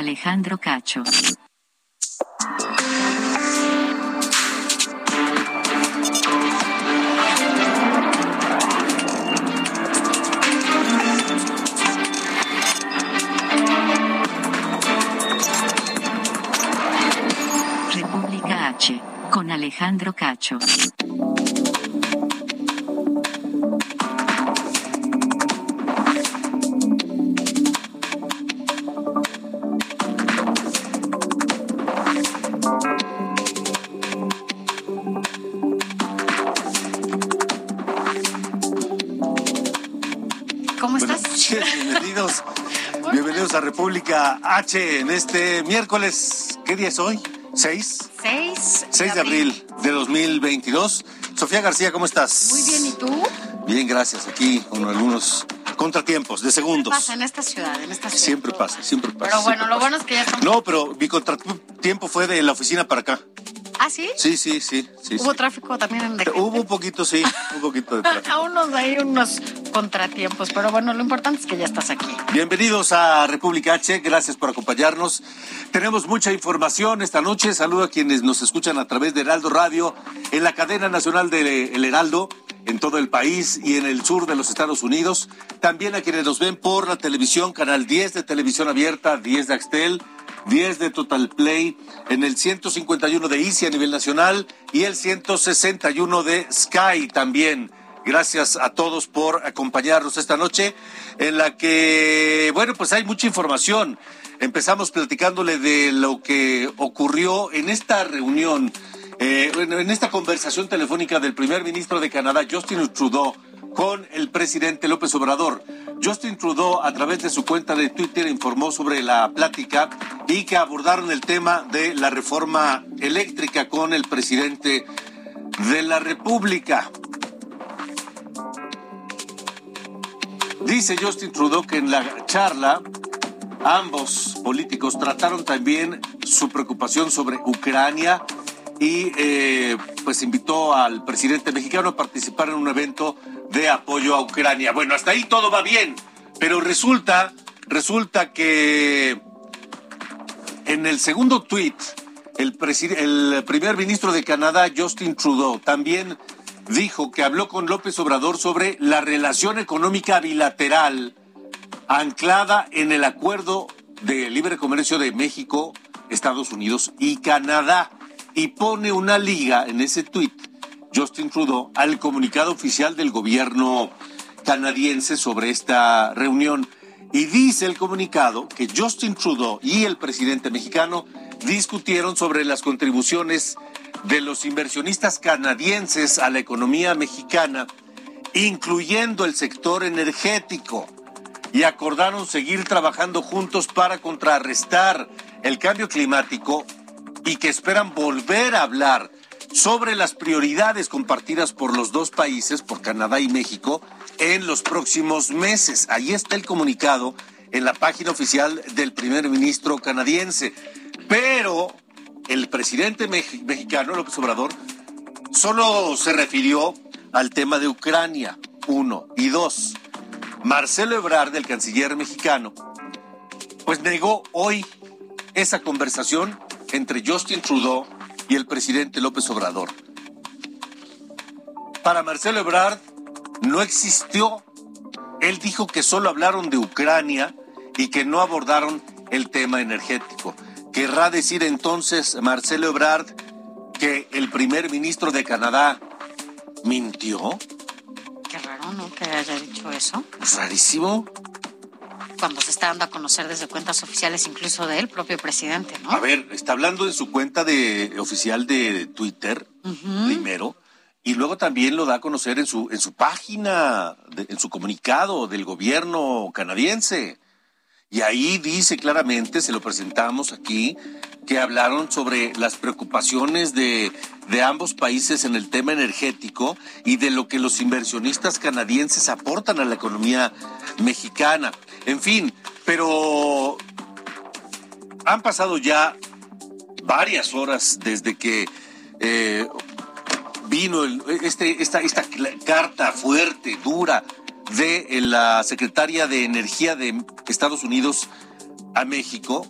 Alejandro Cacho. República H, con Alejandro Cacho. Bienvenidos. Bienvenidos a República H en este miércoles. ¿Qué día es hoy? ¿6? 6, 6 de abril de 2022. Sofía García, ¿cómo estás? Muy bien, ¿y tú? Bien, gracias. Aquí con algunos contratiempos de ¿Qué segundos. pasa en esta ciudad? En esta ciudad? Siempre pasa, siempre pasa. Pero bueno, siempre lo pasa. bueno es que ya estamos. No, pero mi contratiempo fue de la oficina para acá. ¿Ah, sí? Sí, sí, sí. sí, Hubo sí. tráfico también en de Hubo un poquito, sí, un poquito de tráfico. A unos ahí, unos contratiempos. Pero bueno, lo importante es que ya estás aquí. Bienvenidos a República H, gracias por acompañarnos. Tenemos mucha información esta noche. Saludo a quienes nos escuchan a través de Heraldo Radio, en la cadena nacional de El Heraldo, en todo el país y en el sur de los Estados Unidos. También a quienes nos ven por la televisión, canal 10 de televisión abierta, 10 de Axtel, 10 de Total Play, en el 151 de Easy a nivel nacional y el 161 de Sky también. Gracias a todos por acompañarnos esta noche en la que, bueno, pues hay mucha información. Empezamos platicándole de lo que ocurrió en esta reunión, eh, en en esta conversación telefónica del primer ministro de Canadá, Justin Trudeau, con el presidente López Obrador. Justin Trudeau, a través de su cuenta de Twitter, informó sobre la plática y que abordaron el tema de la reforma eléctrica con el presidente de la República. Dice Justin Trudeau que en la charla ambos políticos trataron también su preocupación sobre Ucrania y eh, pues invitó al presidente mexicano a participar en un evento de apoyo a Ucrania. Bueno, hasta ahí todo va bien, pero resulta, resulta que en el segundo tuit, el, el primer ministro de Canadá, Justin Trudeau, también dijo que habló con López Obrador sobre la relación económica bilateral anclada en el acuerdo de libre comercio de México, Estados Unidos y Canadá. Y pone una liga en ese tuit, Justin Trudeau, al comunicado oficial del gobierno canadiense sobre esta reunión. Y dice el comunicado que Justin Trudeau y el presidente mexicano discutieron sobre las contribuciones de los inversionistas canadienses a la economía mexicana, incluyendo el sector energético, y acordaron seguir trabajando juntos para contrarrestar el cambio climático y que esperan volver a hablar sobre las prioridades compartidas por los dos países, por Canadá y México, en los próximos meses. Ahí está el comunicado en la página oficial del primer ministro canadiense. Pero el presidente mex- mexicano, López Obrador, solo se refirió al tema de Ucrania, uno. Y dos, Marcelo Ebrard, el canciller mexicano, pues negó hoy esa conversación entre Justin Trudeau y el presidente López Obrador. Para Marcelo Ebrard no existió. Él dijo que solo hablaron de Ucrania y que no abordaron el tema energético. Querrá decir entonces Marcelo Ebrard que el primer ministro de Canadá mintió. Qué raro, ¿no? Que haya dicho eso. Es rarísimo. Cuando se está dando a conocer desde cuentas oficiales, incluso del propio presidente, ¿no? A ver, está hablando en su cuenta de oficial de Twitter primero y luego también lo da a conocer en su en su página, de- en su comunicado del gobierno canadiense. Y ahí dice claramente, se lo presentamos aquí, que hablaron sobre las preocupaciones de, de ambos países en el tema energético y de lo que los inversionistas canadienses aportan a la economía mexicana. En fin, pero han pasado ya varias horas desde que eh, vino este, esta, esta carta fuerte, dura, de eh, la secretaria de Energía de Estados Unidos a México.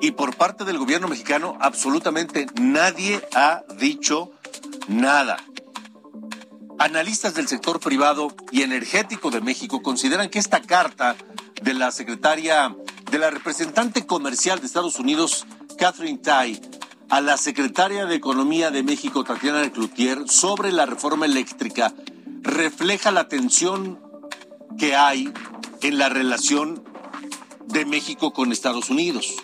Y por parte del gobierno mexicano, absolutamente nadie ha dicho nada. Analistas del sector privado y energético de México consideran que esta carta de la secretaria, de la representante comercial de Estados Unidos, Catherine Tai, a la secretaria de Economía de México, Tatiana Cloutier, sobre la reforma eléctrica, refleja la tensión que hay en la relación de México con Estados Unidos.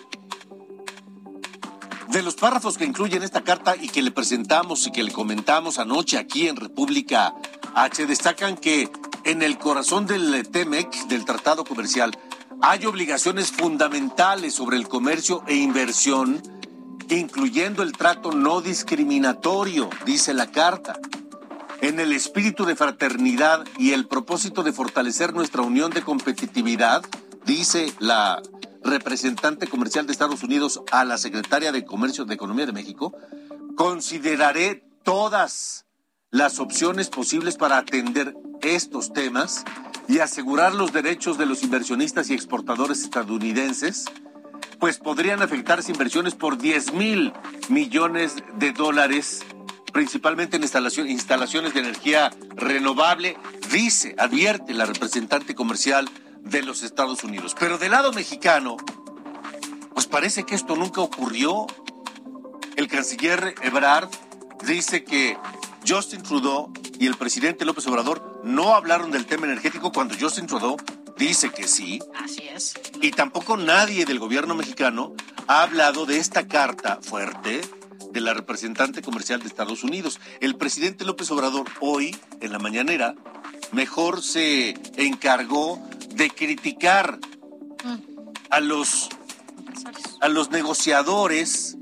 De los párrafos que incluyen esta carta y que le presentamos y que le comentamos anoche aquí en República H, destacan que en el corazón del TEMEC, del Tratado Comercial, hay obligaciones fundamentales sobre el comercio e inversión, incluyendo el trato no discriminatorio, dice la carta. En el espíritu de fraternidad y el propósito de fortalecer nuestra unión de competitividad, dice la representante comercial de Estados Unidos a la secretaria de Comercio de Economía de México, consideraré todas las opciones posibles para atender estos temas y asegurar los derechos de los inversionistas y exportadores estadounidenses, pues podrían afectarse inversiones por 10 mil millones de dólares, principalmente en instalaciones de energía renovable, dice, advierte la representante comercial de los Estados Unidos. Pero del lado mexicano, pues parece que esto nunca ocurrió. El canciller Ebrard dice que Justin Trudeau y el presidente López Obrador no hablaron del tema energético cuando Justin Trudeau dice que sí. Así es. Y tampoco nadie del gobierno mexicano ha hablado de esta carta fuerte de la representante comercial de Estados Unidos. El presidente López Obrador hoy, en la mañanera, mejor se encargó de criticar a los, a los negociadores,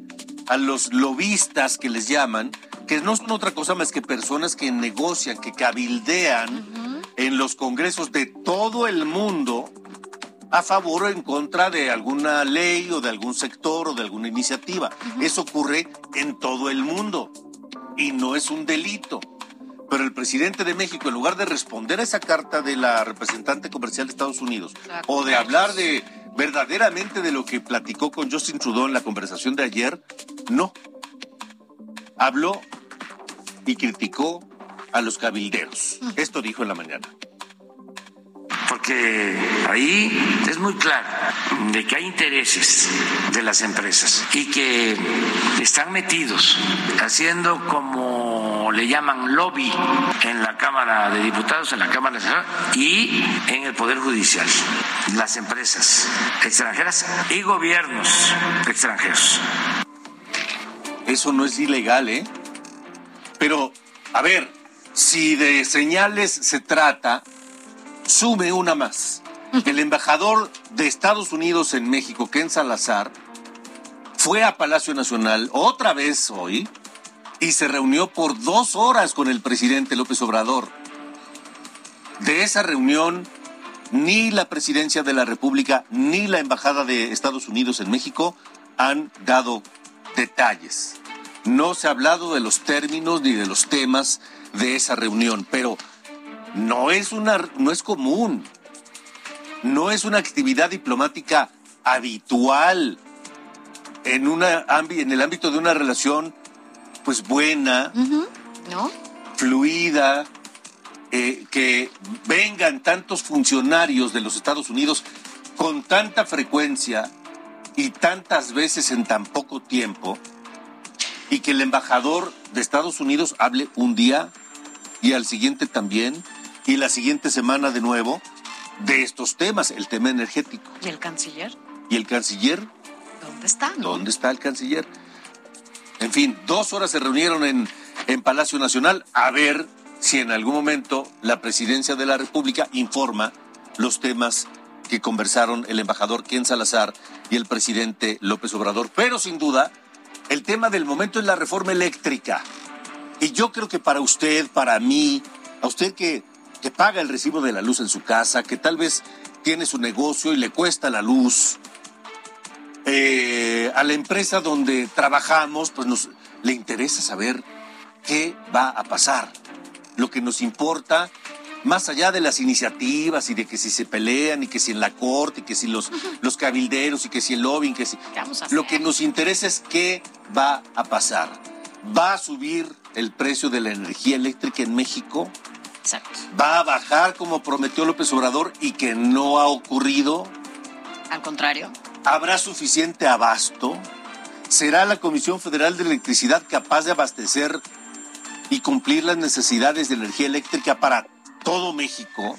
a los lobistas que les llaman, que no son otra cosa más que personas que negocian, que cabildean en los congresos de todo el mundo a favor o en contra de alguna ley o de algún sector o de alguna iniciativa. Eso ocurre en todo el mundo y no es un delito. Pero el presidente de México, en lugar de responder a esa carta de la representante comercial de Estados Unidos o de hablar de verdaderamente de lo que platicó con Justin Trudeau en la conversación de ayer, no. Habló y criticó a los cabilderos. Esto dijo en la mañana. porque ahí es muy claro de que hay intereses de las empresas y que están metidos haciendo como le llaman lobby en la Cámara de Diputados, en la Cámara Nacional y en el Poder Judicial, las empresas extranjeras y gobiernos extranjeros. Eso no es ilegal, ¿eh? Pero, a ver, si de señales se trata, sume una más. El embajador de Estados Unidos en México, Ken Salazar, fue a Palacio Nacional otra vez hoy y se reunió por dos horas con el presidente López Obrador. De esa reunión, ni la presidencia de la República ni la embajada de Estados Unidos en México han dado detalles. No se ha hablado de los términos ni de los temas de esa reunión, pero no es una no es común. No es una actividad diplomática habitual en una en el ámbito de una relación pues buena, ¿No? fluida, eh, que vengan tantos funcionarios de los Estados Unidos con tanta frecuencia y tantas veces en tan poco tiempo, y que el embajador de Estados Unidos hable un día y al siguiente también y la siguiente semana de nuevo de estos temas, el tema energético. ¿Y el canciller? ¿Y el canciller? ¿Dónde está? ¿Dónde está el canciller? En fin, dos horas se reunieron en, en Palacio Nacional a ver si en algún momento la presidencia de la República informa los temas que conversaron el embajador Ken Salazar y el presidente López Obrador. Pero sin duda, el tema del momento es la reforma eléctrica. Y yo creo que para usted, para mí, a usted que, que paga el recibo de la luz en su casa, que tal vez tiene su negocio y le cuesta la luz, eh, a la empresa donde trabajamos, pues nos le interesa saber qué va a pasar. Lo que nos importa, más allá de las iniciativas y de que si se pelean y que si en la corte y que si los, los cabilderos y que si el lobbying, que si... ¿Qué vamos a Lo que nos interesa es qué va a pasar. ¿Va a subir el precio de la energía eléctrica en México? Exacto. ¿Va a bajar como prometió López Obrador y que no ha ocurrido? Al contrario. ¿Habrá suficiente abasto? ¿Será la Comisión Federal de Electricidad capaz de abastecer y cumplir las necesidades de energía eléctrica para todo México?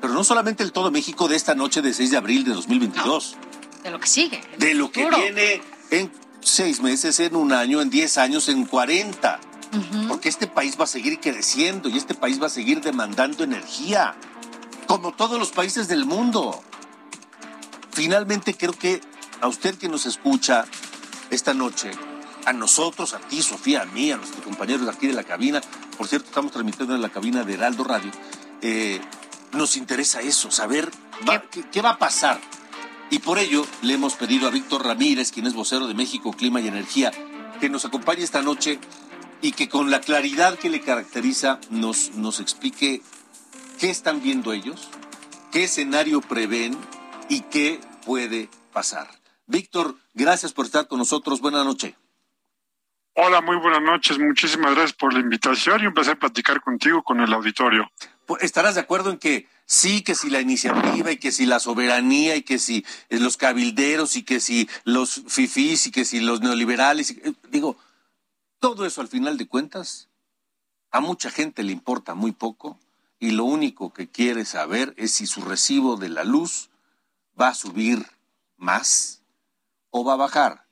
Pero no solamente el todo México de esta noche de 6 de abril de 2022, De lo que sigue. de lo que viene en seis meses, en un año, en 10 años, en 40. Porque este país va a seguir creciendo y este país va a seguir demandando energía, como todos los países del mundo. Finalmente creo que a usted que nos escucha esta noche, a nosotros, a ti, Sofía, a mí, a nuestros compañeros de aquí de la cabina, por cierto, estamos transmitiendo en la cabina de Heraldo Radio, eh, nos interesa eso, saber va- qué, qué va a pasar. Y por ello le hemos pedido a Víctor Ramírez, quien es vocero de México Clima y Energía, que nos acompañe esta noche y que con la claridad que le caracteriza nos, nos explique qué están viendo ellos, qué escenario prevén y qué puede pasar. Víctor, gracias por estar con nosotros. Buenas noches. Hola, muy buenas noches. Muchísimas gracias por la invitación y un placer platicar contigo, con el auditorio. Pues, ¿Estarás de acuerdo en que sí, que si la iniciativa y que si la soberanía y que si eh, los cabilderos y que si los fifís y que si los neoliberales, y- eh, digo, todo eso al final de cuentas a mucha gente le importa muy poco y lo único que quiere saber es si su recibo de la luz va a subir más o va a bajar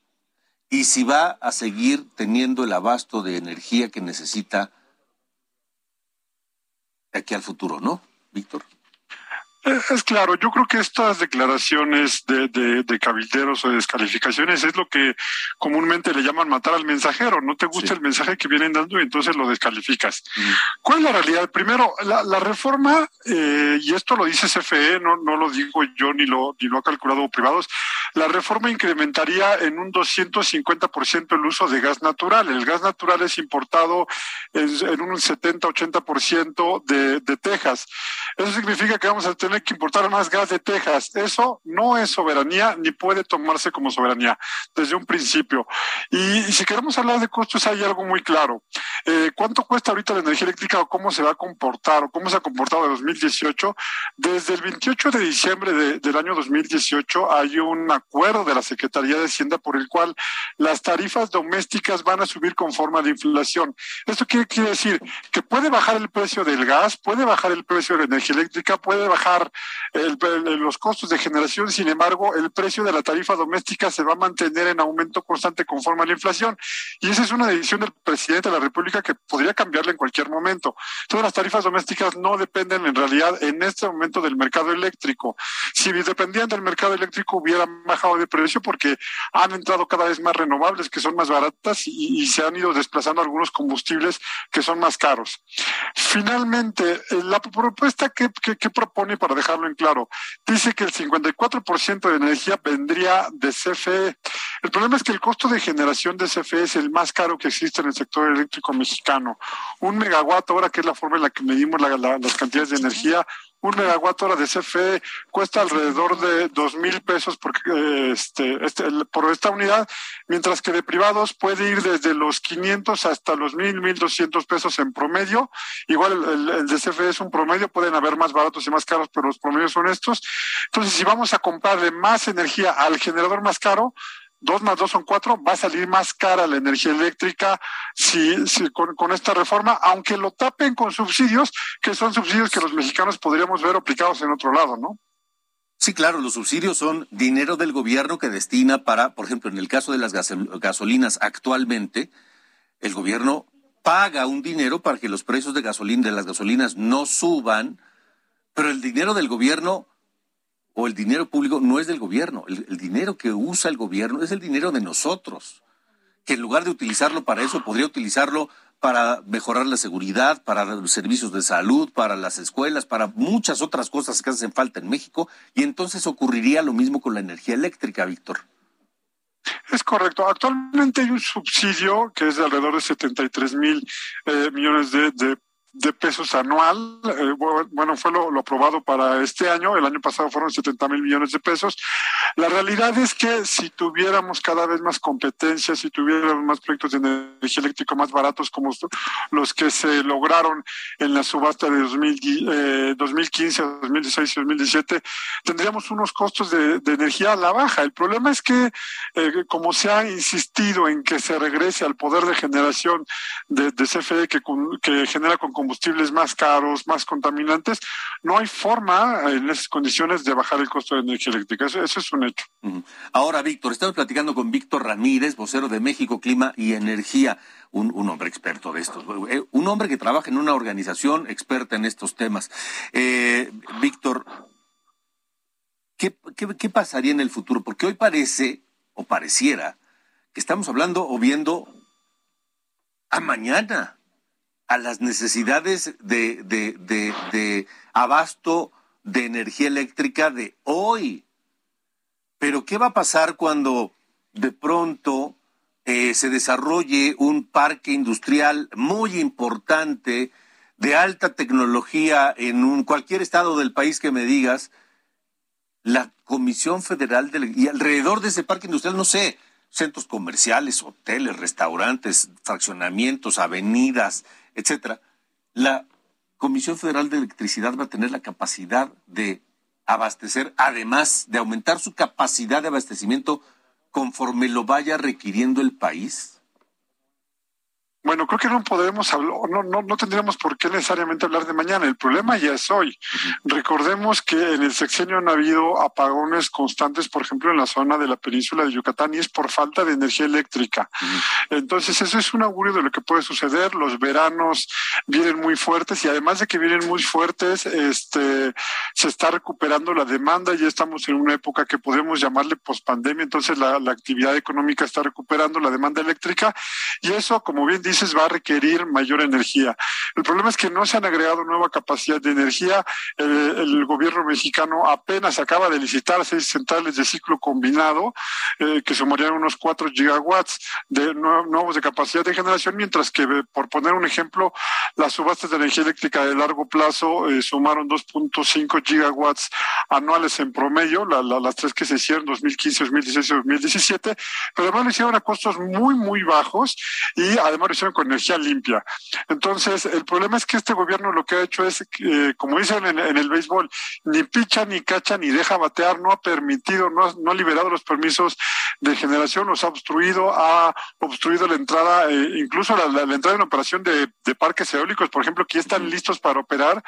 y si va a seguir teniendo el abasto de energía que necesita de aquí al futuro, ¿no, Víctor? Es claro, yo creo que estas declaraciones de, de- de cabilderos o de descalificaciones es lo que comúnmente le llaman matar al mensajero. No te gusta Sí. el mensaje que vienen dando y entonces lo descalificas. ¿Cuál es la realidad? Primero, la, la reforma, eh, y esto lo dice CFE, no, no lo digo yo ni lo, ni lo ha calculado privados, la reforma incrementaría en un 250% el uso de gas natural. El gas natural es importado en, en un 70-80% de, de Texas. Eso significa que vamos a tener que importar más gas de Texas. Eso no es soberanía ni puede tomarse como soberanía desde un principio. Y, si queremos hablar de costos, hay algo muy claro. Eh, ¿Cuánto cuesta ahorita la energía eléctrica o cómo se va a comportar o cómo se ha comportado en 2018? Desde el 28 de diciembre de- del año 2018 hay un acuerdo de la Secretaría de Hacienda por el cual las tarifas domésticas van a subir conforme a la inflación. ¿Esto qué quiere decir? Que puede bajar el precio del gas, puede bajar el precio de la energía eléctrica, puede bajar el- los costos de generación, sin embargo, el precio de la tarifa doméstica se va a mantener en aumento constante conforme a la inflación. Y esa es una decisión del presidente de la República que podría cambiarla en cualquier momento. Todas las tarifas domésticas no dependen en realidad en este momento del mercado eléctrico. Si dependían del mercado eléctrico hubieran bajado de precio porque han entrado cada vez más renovables que son más baratas y, y se han ido desplazando algunos combustibles que son más caros. Finalmente, eh, la propuesta que, que- que propone, para dejarlo en claro, dice que el 54% de energía vendría de CFE. El problema es que el costo de generación de CFE es el más caro que existe en el sector eléctrico mexicano. Un megawatt hora, que es la forma en la que medimos la- la- las cantidades de energía, un megawatt hora de CFE cuesta alrededor de dos mil pesos por, eh, este, este, por esta unidad, mientras que de privados puede ir desde los 500 hasta los mil, mil doscientos pesos en promedio. Igual el, el- CFE es un promedio, pueden haber más baratos y más caros, pero los promedios son estos. Entonces, si vamos a comprarle más energía al generador más caro, dos más dos son cuatro, va a salir más cara la energía eléctrica si, con, con, esta reforma, aunque lo tapen con subsidios, que son subsidios que los mexicanos podríamos ver aplicados en otro lado, ¿no? Sí, claro, los subsidios son dinero del gobierno que destina para, por ejemplo, en el caso de las gasolinas actualmente, el gobierno paga un dinero para que los precios de gasolina de las gasolinas no suban, pero el dinero del gobierno o el dinero público no es del gobierno. El, dinero que usa el gobierno es el dinero de nosotros, que en lugar de utilizarlo para eso, podría utilizarlo para mejorar la seguridad, para los servicios de salud, para las escuelas, para muchas otras cosas que hacen falta en México. Y entonces ocurriría lo mismo con la energía eléctrica, Víctor. Es correcto. Actualmente hay un subsidio que es de alrededor de 73 mil eh, millones de, de de pesos anual. Eh, bueno, fue lo, lo, aprobado para este año. El año pasado fueron 70 mil millones de pesos. La realidad es que si tuviéramos cada vez más competencia, si tuviéramos más proyectos de energía eléctrica más baratos como los que se lograron en la subasta de 2000, eh, 2015, 2016 y 2017, tendríamos unos costos de, de, energía a la baja. El problema es que, eh, como se ha insistido en que se regrese al poder de generación de, de CFE que, que genera con combustibles más caros, más contaminantes, no hay forma en esas condiciones de bajar el costo de energía eléctrica. Eso, es un hecho. Ahora, Víctor, estamos platicando con Víctor Ramírez, vocero de México Clima y Energía, un, hombre experto de estos, un hombre que trabaja en una organización experta en estos temas. Eh, Víctor, ¿qué, qué, ¿qué pasaría en el futuro? Porque hoy parece, o pareciera, que estamos hablando o viendo a mañana a las necesidades de, abasto de energía eléctrica de hoy. Pero ¿qué va a pasar cuando de pronto eh, se desarrolle un parque industrial muy importante de alta tecnología en un, cualquier estado del país que me digas? La Comisión Federal de, y alrededor de ese parque industrial, no sé, centros comerciales, hoteles, restaurantes, fraccionamientos, avenidas, etcétera, la Comisión Federal de Electricidad va a tener la capacidad de abastecer, además de aumentar su capacidad de abastecimiento conforme lo vaya requiriendo el país? Bueno, creo que no podremos hablar, no, no, no tendríamos por qué necesariamente hablar de mañana. El problema ya es hoy. Recordemos que en el sexenio han habido apagones constantes, por ejemplo, en la zona de la península de Yucatán, y es por falta de energía eléctrica. Entonces, eso es un augurio de lo que puede suceder. Los veranos vienen muy fuertes y además de que vienen muy fuertes, este, se está recuperando la demanda. Ya estamos en una época que podemos llamarle pospandemia. Entonces, la, la actividad económica está recuperando la demanda eléctrica y eso, como bien dices, va a requerir mayor energía. El problema es que no se han agregado nueva capacidad de energía. El, el gobierno mexicano apenas acaba de licitar seis centrales de ciclo combinado eh, que sumarían unos 4 gigawatts de nuevos de capacidad de generación, mientras que, por poner un ejemplo, las subastas de energía eléctrica de largo plazo eh, sumaron 2.5 gigawatts anuales en promedio, la, la, las tres que se hicieron 2015, 2016 y 2017, pero además lo hicieron a costos muy, muy bajos y además lo con energía limpia. Entonces, el problema es que este gobierno lo que ha hecho es, eh, como dicen en, en, el béisbol, ni picha, ni cacha, ni deja batear, no ha permitido, no ha, no ha liberado los permisos de generación, los ha obstruido, ha obstruido la entrada, eh, incluso la, la, la, entrada en operación de, de, parques eólicos, por ejemplo, que ya están listos para operar,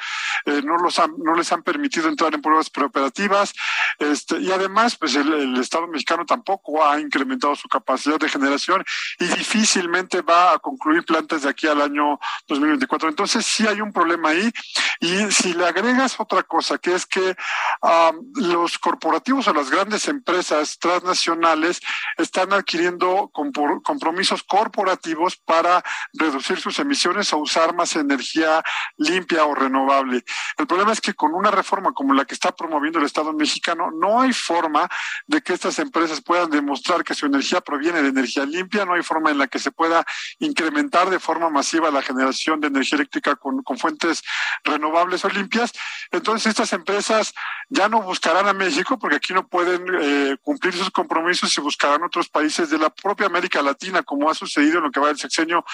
eh, no, los han, no les han permitido entrar en pruebas preoperativas, este, y además, pues el, el Estado mexicano tampoco ha incrementado su capacidad de generación y difícilmente va a concluir concluir plantas de aquí al año 2024. Entonces sí hay un problema ahí y si le agregas otra cosa, que es que um, los corporativos o las grandes empresas transnacionales están adquiriendo compromisos corporativos para reducir sus emisiones o usar más energía limpia o renovable. El problema es que con una reforma como la que está promoviendo el Estado mexicano, no hay forma de que estas empresas puedan demostrar que su energía proviene de energía limpia, no hay forma en la que se pueda incrementar de forma masiva la generación de energía eléctrica con, fuentes renovables o limpias. Entonces estas empresas ya no buscarán a México porque aquí no pueden eh, cumplir sus compromisos y buscarán otros países de la propia América Latina, como ha sucedido en lo que va del sexenio,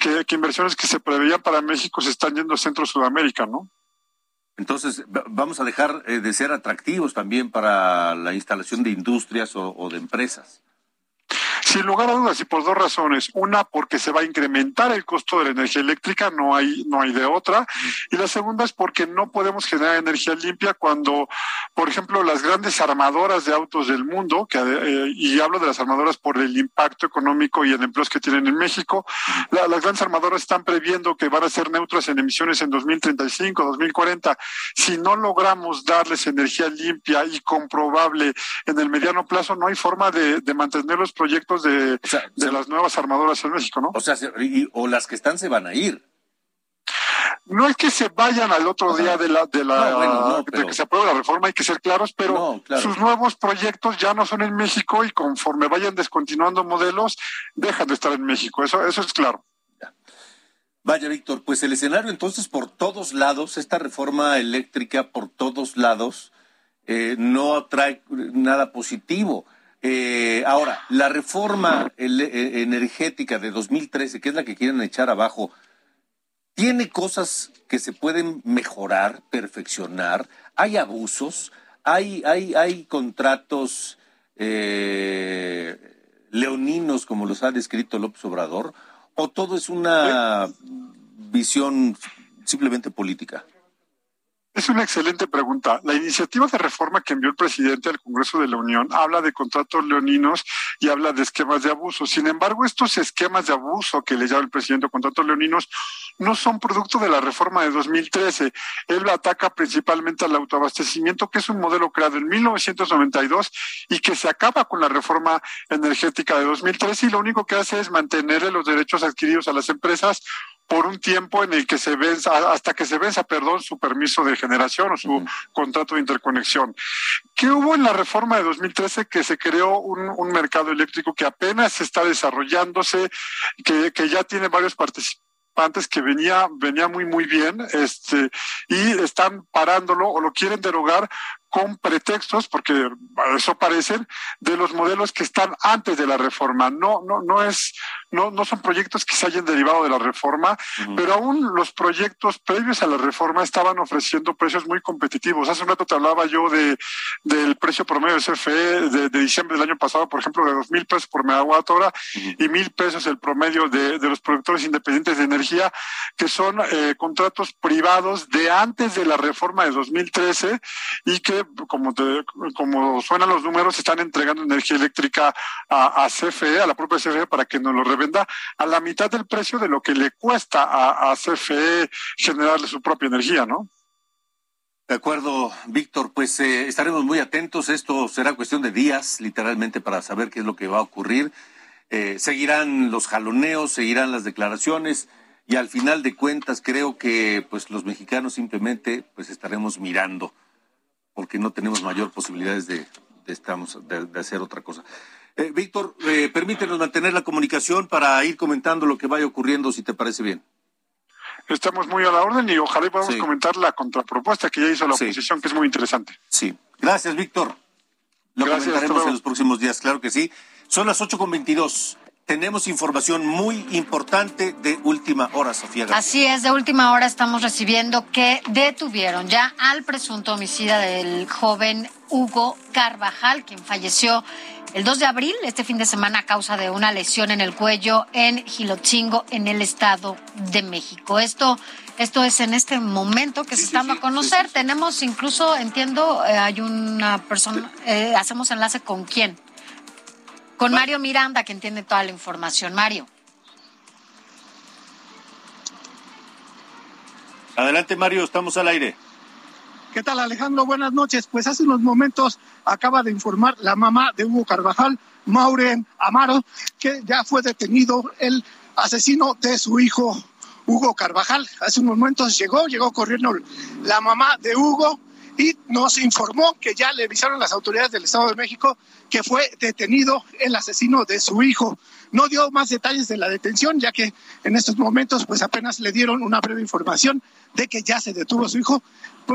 que, que inversiones que se preveían para México se están yendo a Centro Sudamérica, ¿no? Entonces, vamos a dejar de ser atractivos también para la instalación de industrias o de empresas. Sin lugar a dudas y por dos razones. Una, porque se va a incrementar el costo de la energía eléctrica, no hay, no hay de otra. Y la segunda es porque no podemos generar energía limpia cuando, por ejemplo, las grandes armadoras de autos del mundo, que, eh, y hablo de las armadoras por el impacto económico y en empleos que tienen en México, las grandes armadoras están previendo que van a ser neutras en emisiones en 2035, 2040. Si no logramos darles energía limpia y comprobable en el mediano plazo, no hay forma de, mantener los proyectos de, de las nuevas armadoras en México, ¿no? O sea, o las que están se van a ir. No es que se vayan al otro día de la de la de que se apruebe la reforma hay que ser claros pero sus nuevos proyectos ya no son en México y conforme vayan descontinuando modelos dejan de estar en México. Eso eso es claro. Vaya Víctor pues el escenario entonces por todos lados esta reforma eléctrica por todos lados eh, no trae nada positivo eh, ahora la reforma eh, energética de 2013 que es la que quieren echar abajo tiene cosas que se pueden mejorar, perfeccionar, hay abusos, hay, hay, hay contratos eh, leoninos como los ha descrito López Obrador, o todo es una visión simplemente política. Es una excelente pregunta. La iniciativa de reforma que envió el presidente al Congreso de la Unión habla de contratos leoninos y habla de esquemas de abuso. Sin embargo, estos esquemas de abuso que le llama el presidente contratos leoninos no son producto de la reforma de 2013. Él ataca principalmente al autoabastecimiento, que es un modelo creado en 1992 y que se acaba con la reforma energética de 2013 y lo único que hace es mantener los derechos adquiridos a las empresas por un tiempo en el que se venza, hasta que se venza, perdón, su permiso de generación o su contrato de interconexión. ¿Qué hubo en la reforma de 2013 que se creó un, un mercado eléctrico que apenas está desarrollándose, que, que ya tiene varios participantes? que venía, venía muy, muy bien, este, y están parándolo o lo quieren derogar con pretextos, porque eso parecen, de los modelos que están antes de la reforma. No, no, no es, no, no son proyectos que se hayan derivado de la reforma, pero aún los proyectos previos a la reforma estaban ofreciendo precios muy competitivos. Hace un rato te hablaba yo de del precio promedio de CFE de, diciembre del año pasado, por ejemplo, de dos mil pesos por megawatt hora y mil pesos el promedio de, de, los productores independientes de energía, que son eh, contratos privados de antes de la reforma de 2013 y que como, como suenan los números, están entregando energía eléctrica a, CFE, a la propia CFE, para que nos lo revenda a la mitad del precio de lo que le cuesta a, a CFE generarle su propia energía, ¿no? De acuerdo, Víctor, pues eh, estaremos muy atentos. Esto será cuestión de días, literalmente, para saber qué es lo que va a ocurrir. Eh, seguirán los jaloneos, seguirán las declaraciones y al final de cuentas creo que pues los mexicanos simplemente pues estaremos mirando porque no tenemos mayor posibilidades de, estamos, de, hacer otra cosa. Eh, Víctor, eh, permítenos mantener la comunicación para ir comentando lo que vaya ocurriendo, si te parece bien. Estamos muy a la orden y ojalá podamos comentar la contrapropuesta que ya hizo la oposición, que es muy interesante. Sí. Gracias, Víctor. Lo comentaremos en los próximos días, claro que sí. Son las ocho con veintidós tenemos información muy importante de última hora, Sofía. García. Así es, de última hora estamos recibiendo que detuvieron ya al presunto homicida del joven Hugo Carvajal, quien falleció el 2 de abril, este fin de semana, a causa de una lesión en el cuello en Gilochingo, en el Estado de México. Esto, esto es en este momento que se está dando a conocer. Tenemos incluso, entiendo, eh, hay una persona, eh, hacemos enlace con quién. Con Mario Miranda, quien tiene toda la información. Mario. Adelante, Mario, estamos al aire. ¿Qué tal, Alejandro? Buenas noches. Pues hace unos momentos acaba de informar la mamá de Hugo Carvajal, Maureen Amaro, que ya fue detenido el asesino de su hijo, Hugo Carvajal. Hace unos momentos llegó, llegó corriendo la mamá de Hugo y nos informó que ya le avisaron las autoridades del Estado de México que fue detenido el asesino de su hijo. No dio más detalles de la detención, ya que en estos momentos pues apenas le dieron una breve información de que ya se detuvo su hijo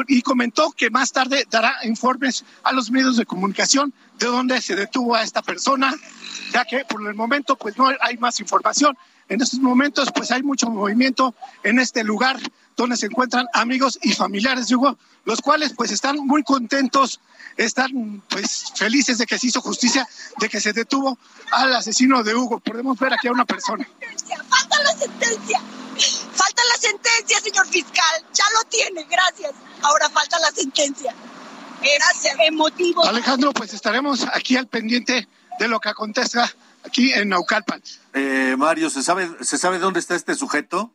y comentó que más tarde dará informes a los medios de comunicación de dónde se detuvo a esta persona, ya que por el momento pues no hay más información. En estos momentos, pues hay mucho movimiento en este lugar donde se encuentran amigos y familiares de Hugo, los cuales pues están muy contentos, están pues felices de que se hizo justicia, de que se detuvo al asesino de Hugo. Podemos ver aquí a una persona. Falta la sentencia, falta la sentencia, señor fiscal, ya lo tiene, gracias. Ahora falta la sentencia. Gracias, emotivo. Alejandro, pues estaremos aquí al pendiente de lo que acontezca aquí en Naucalpan. Eh, Mario, ¿se sabe, ¿se sabe dónde está este sujeto?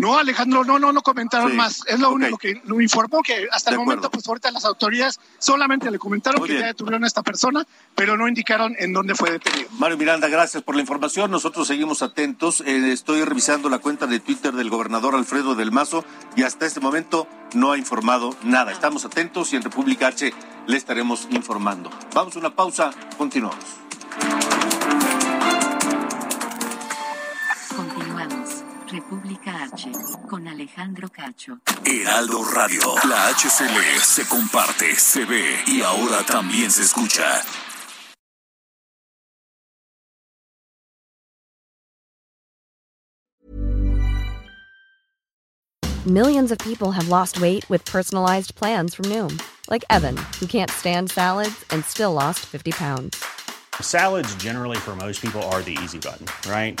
No, Alejandro, no, no, no comentaron Sí. más. Es lo único que lo informó que hasta De el momento, acuerdo. pues ahorita las autoridades solamente le comentaron Muy que bien. ya detuvieron a esta persona, pero no indicaron en dónde fue detenido. Mario Miranda, gracias por la información. Nosotros seguimos atentos. Eh, estoy revisando la cuenta de Twitter del gobernador Alfredo del Mazo y hasta este momento no ha informado nada. Estamos atentos y en República H le estaremos informando. Vamos a una pausa, continuamos. Continuamos. República H. Con Alejandro Cacho. Heraldo Radio. La HCL se comparte, se ve y ahora también se escucha. Millions of people have lost weight with personalized plans from Noom, like Evan, who can't stand salads and still lost 50 pounds. Salads, generally, for most people, are the easy button, right?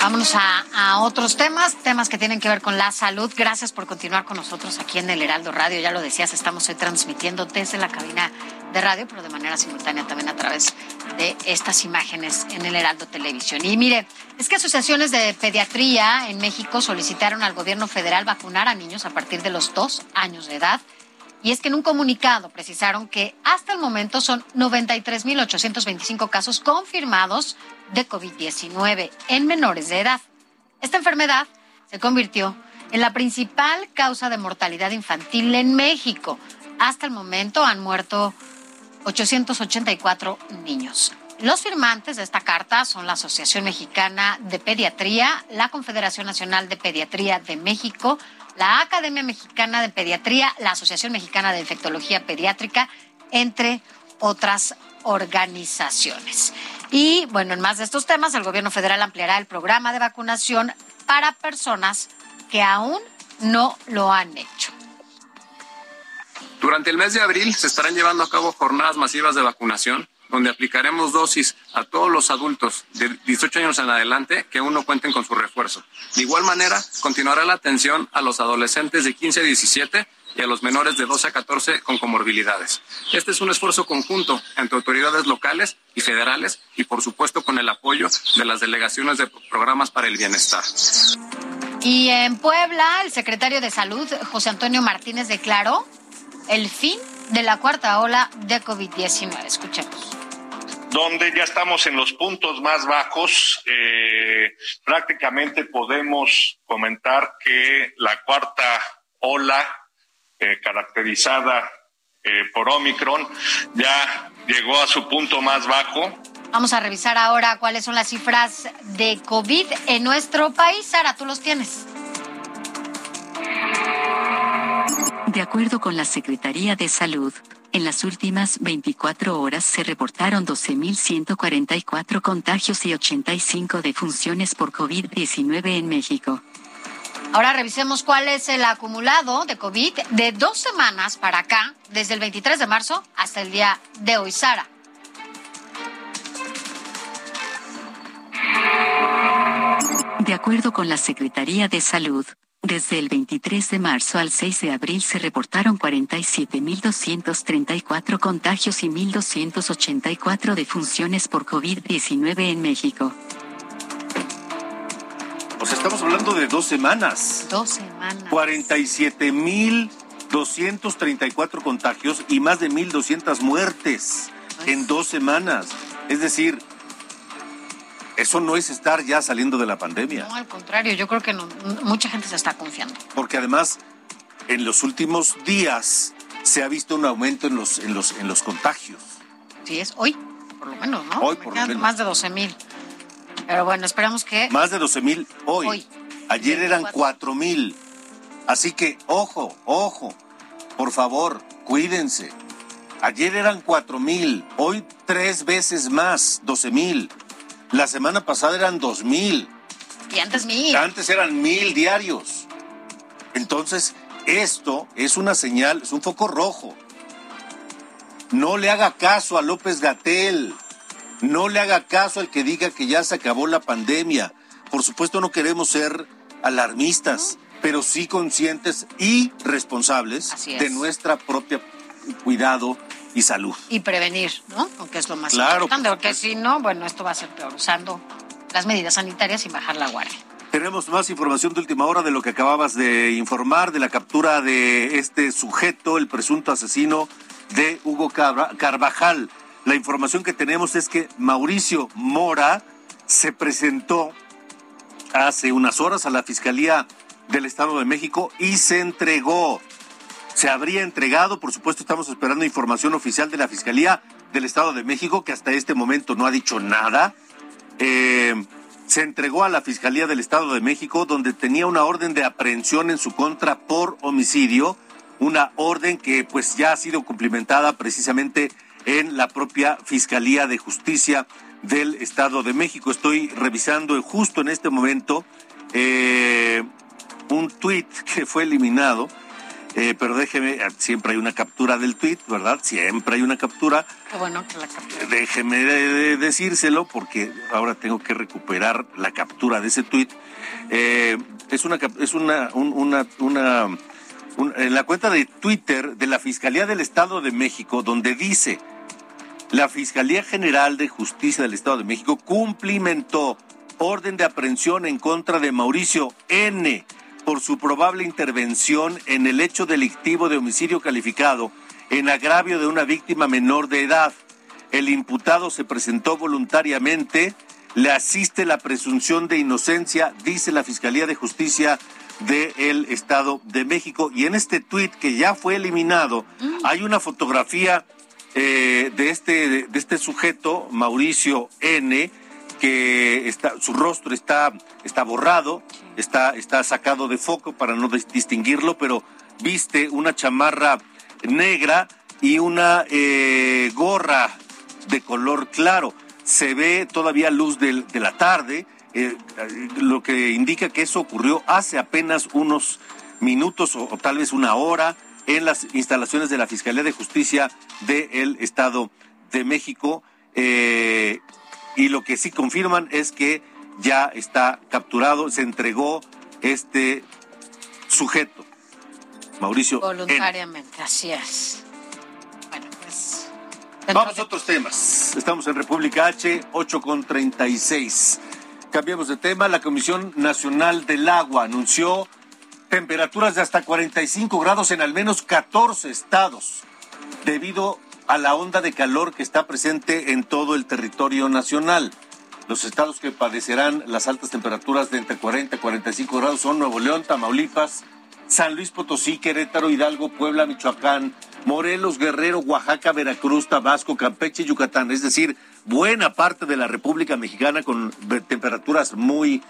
Vámonos a, otros temas, temas que tienen que ver con la salud. Gracias por continuar con nosotros aquí en el Heraldo Radio. Ya lo decías, estamos hoy transmitiendo desde la cabina de radio, pero de manera simultánea también a través de estas imágenes en el Heraldo Televisión. Y mire, es que asociaciones de pediatría en México solicitaron al gobierno federal vacunar a niños a partir de los dos años de edad. Y es que en un comunicado precisaron que hasta el momento son 93.825 casos confirmados de COVID-19 en menores de edad. Esta enfermedad se convirtió en la principal causa de mortalidad infantil en México. Hasta el momento han muerto 884 niños. Los firmantes de esta carta son la Asociación Mexicana de Pediatría, la Confederación Nacional de Pediatría de México, la Academia Mexicana de Pediatría, la Asociación Mexicana de Infectología Pediátrica, entre otras organizaciones. Y bueno, en más de estos temas, el gobierno federal ampliará el programa de vacunación para personas que aún no lo han hecho. Durante el mes de abril se estarán llevando a cabo jornadas masivas de vacunación, donde aplicaremos dosis a todos los adultos de 18 años en adelante que aún no cuenten con su refuerzo. De igual manera, continuará la atención a los adolescentes de 15 a 17 y a los menores de 12 a 14 con comorbilidades. Este es un esfuerzo conjunto entre autoridades locales y federales y, por supuesto, con el apoyo de las delegaciones de programas para el bienestar. Y en Puebla, el secretario de Salud, José Antonio Martínez, declaró el fin de la cuarta ola de COVID-19. Escuchemos. donde ya estamos en los puntos más bajos. Eh, prácticamente podemos comentar que la cuarta ola, eh, caracterizada eh, por Omicron, ya llegó a su punto más bajo. Vamos a revisar ahora cuáles son las cifras de COVID en nuestro país. Sara, tú los tienes. De acuerdo con la Secretaría de Salud, en las últimas 24 horas se reportaron 12.144 contagios y 85 defunciones por COVID-19 en México. Ahora revisemos cuál es el acumulado de COVID de dos semanas para acá, desde el 23 de marzo hasta el día de hoy. Sara. De acuerdo con la Secretaría de Salud, desde el 23 de marzo al 6 de abril se reportaron 47.234 contagios y 1.284 defunciones por COVID-19 en México. O sea, estamos hablando de dos semanas. Dos semanas. 47.234 contagios y más de 1.200 muertes en dos semanas. Es decir, eso no es estar ya saliendo de la pandemia. No, al contrario, yo creo que no, mucha gente se está confiando. Porque además, en los últimos días se ha visto un aumento en los, en los, en los contagios. Sí, es hoy, por lo menos, ¿no? Hoy, por lo menos. Más de 12 mil. Pero bueno, esperamos que... Más de 12 mil hoy. Hoy. Ayer eran 4 mil. Así que, ojo, ojo, por favor, cuídense. Ayer eran 4 mil, hoy tres veces más, 12 mil. La semana pasada eran 2 mil. Y antes mil. Antes eran mil diarios. Entonces, esto es una señal, es un foco rojo. No le haga caso a López Gatel. No le haga caso al que diga que ya se acabó la pandemia. Por supuesto no queremos ser alarmistas, pero sí conscientes y responsables de nuestra propia cuidado y salud. Y prevenir, ¿no? Porque es lo más Claro, importante, porque si no, bueno, esto va a ser peor, usando las medidas sanitarias y bajar la guardia. Tenemos más información de última hora de lo que acababas de informar, de la captura de este sujeto, el presunto asesino de Hugo Carva- Carvajal. La información que tenemos es que Mauricio Mora se presentó hace unas horas a la Fiscalía del Estado de México y se entregó. Se habría entregado, por supuesto estamos esperando información oficial de la Fiscalía del Estado de México, que hasta este momento no ha dicho nada. Eh, se entregó a la Fiscalía del Estado de México, donde tenía una orden de aprehensión en su contra por homicidio, una orden que pues ya ha sido cumplimentada precisamente en la propia Fiscalía de Justicia del Estado de México. Estoy revisando justo en este momento eh, un tuit que fue eliminado, eh, pero déjeme, siempre hay una captura del tuit, ¿verdad? Siempre hay una captura. Qué bueno que la captura. Déjeme de- de- decírselo porque ahora tengo que recuperar la captura de ese tuit. Eh, es una, es una, un- una, una, en la cuenta de Twitter de la Fiscalía del Estado de México, donde dice, la Fiscalía General de Justicia del Estado de México cumplimentó orden de aprehensión en contra de Mauricio N por su probable intervención en el hecho delictivo de homicidio calificado en agravio de una víctima menor de edad. El imputado se presentó voluntariamente, le asiste la presunción de inocencia, dice la Fiscalía de Justicia del Estado de México. Y en este tuit que ya fue eliminado, hay una fotografía eh, de, este, de este sujeto, Mauricio N., que está, su rostro está, está borrado, está, está sacado de foco para no dis- distinguirlo, pero viste una chamarra negra y una eh, gorra de color claro. Se ve todavía luz del- de la tarde, eh, lo que indica que eso ocurrió hace apenas unos minutos o, o tal vez una hora en las instalaciones de la Fiscalía de Justicia del Estado de México. Eh, y lo que sí confirman es que ya está capturado, se entregó este sujeto, Mauricio. N. Voluntariamente, así es. Bueno, pues. Vamos a otros temas. Estamos en República H, 8 con 36. Cambiamos de tema. La Comisión Nacional del Agua anunció temperaturas de hasta 45 grados en al menos 14 estados, debido a la onda de calor que está presente en todo el territorio nacional. Los estados que padecerán las altas temperaturas de entre 40 y 45 grados son Nuevo León, Tamaulipas, San Luis Potosí, Querétaro, Hidalgo, Puebla, Michoacán, Morelos, Guerrero, Oaxaca, Veracruz, Tabasco, Campeche y Yucatán. Es decir, buena parte de la República Mexicana con temperaturas muy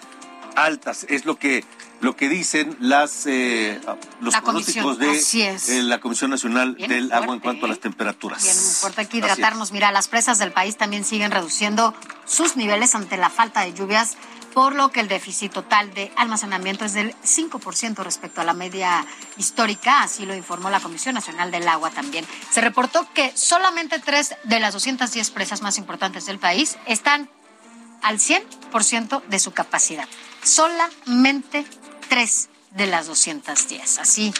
altas. Es lo que lo que dicen las eh, los La pronósticos de eh, la Comisión Nacional Bien del Agua en fuerte, cuanto a ¿eh? las temperaturas. Bien, muy aquí Así es. hidratarnos. Mira, las presas del país también siguen reduciendo sus niveles ante la falta de lluvias, por lo que el déficit total de almacenamiento es del 5% respecto a la media histórica, así lo informó la Comisión Nacional del Agua también. Se reportó que solamente tres de las 210 presas más importantes del país están al 100% de su capacidad. Solamente tres de las 210. Así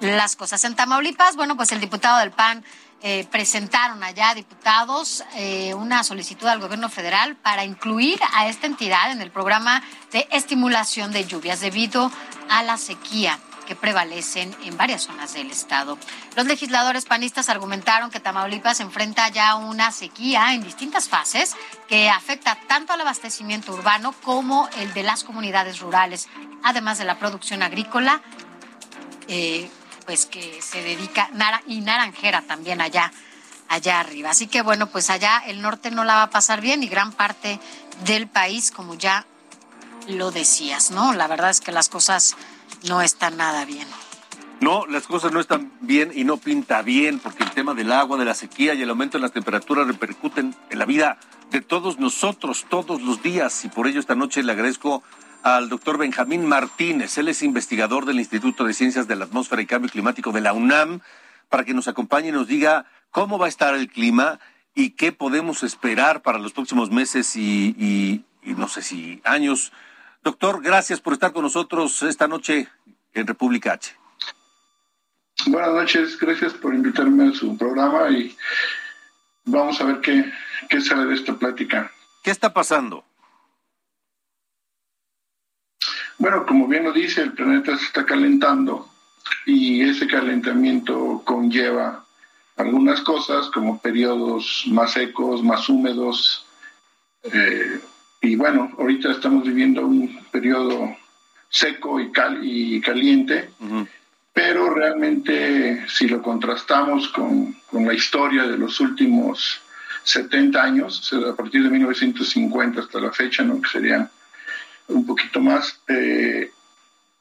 las cosas. En Tamaulipas, bueno, pues el diputado del PAN eh, presentaron allá, diputados, eh, una solicitud al gobierno federal para incluir a esta entidad en el programa de estimulación de lluvias debido a la sequía que prevalecen en varias zonas del estado. Los legisladores panistas argumentaron que Tamaulipas enfrenta ya una sequía en distintas fases que afecta tanto al abastecimiento urbano como el de las comunidades rurales, además de la producción agrícola, eh, pues que se dedica, y naranjera también allá allá arriba. Así que bueno, pues allá el norte no la va a pasar bien y gran parte del país, como ya lo decías, ¿no? La verdad es que las cosas no están nada bien. No, las cosas no están bien y no pinta bien porque el tema del agua, de la sequía y el aumento de las temperaturas repercuten en la vida de todos nosotros todos los días y por ello esta noche le agradezco al doctor Benjamín Martínez. Él es investigador del Instituto de Ciencias de la Atmósfera y Cambio Climático de la UNAM para que nos acompañe y nos diga cómo va a estar el clima y qué podemos esperar para los próximos meses y, no sé si años. Doctor, gracias por estar con nosotros esta noche en República H. Buenas noches, gracias por invitarme a su programa y vamos a ver qué, qué sale de esta plática. ¿Qué está pasando? Bueno, como bien lo dice, el planeta se está calentando y ese calentamiento conlleva algunas cosas como periodos más secos, más húmedos. Eh, y bueno, ahorita estamos viviendo un periodo seco y, y caliente, pero realmente si lo contrastamos con, la historia de los últimos 70 años, a partir de 1950 hasta la fecha, ¿no? que serían un poquito más, eh,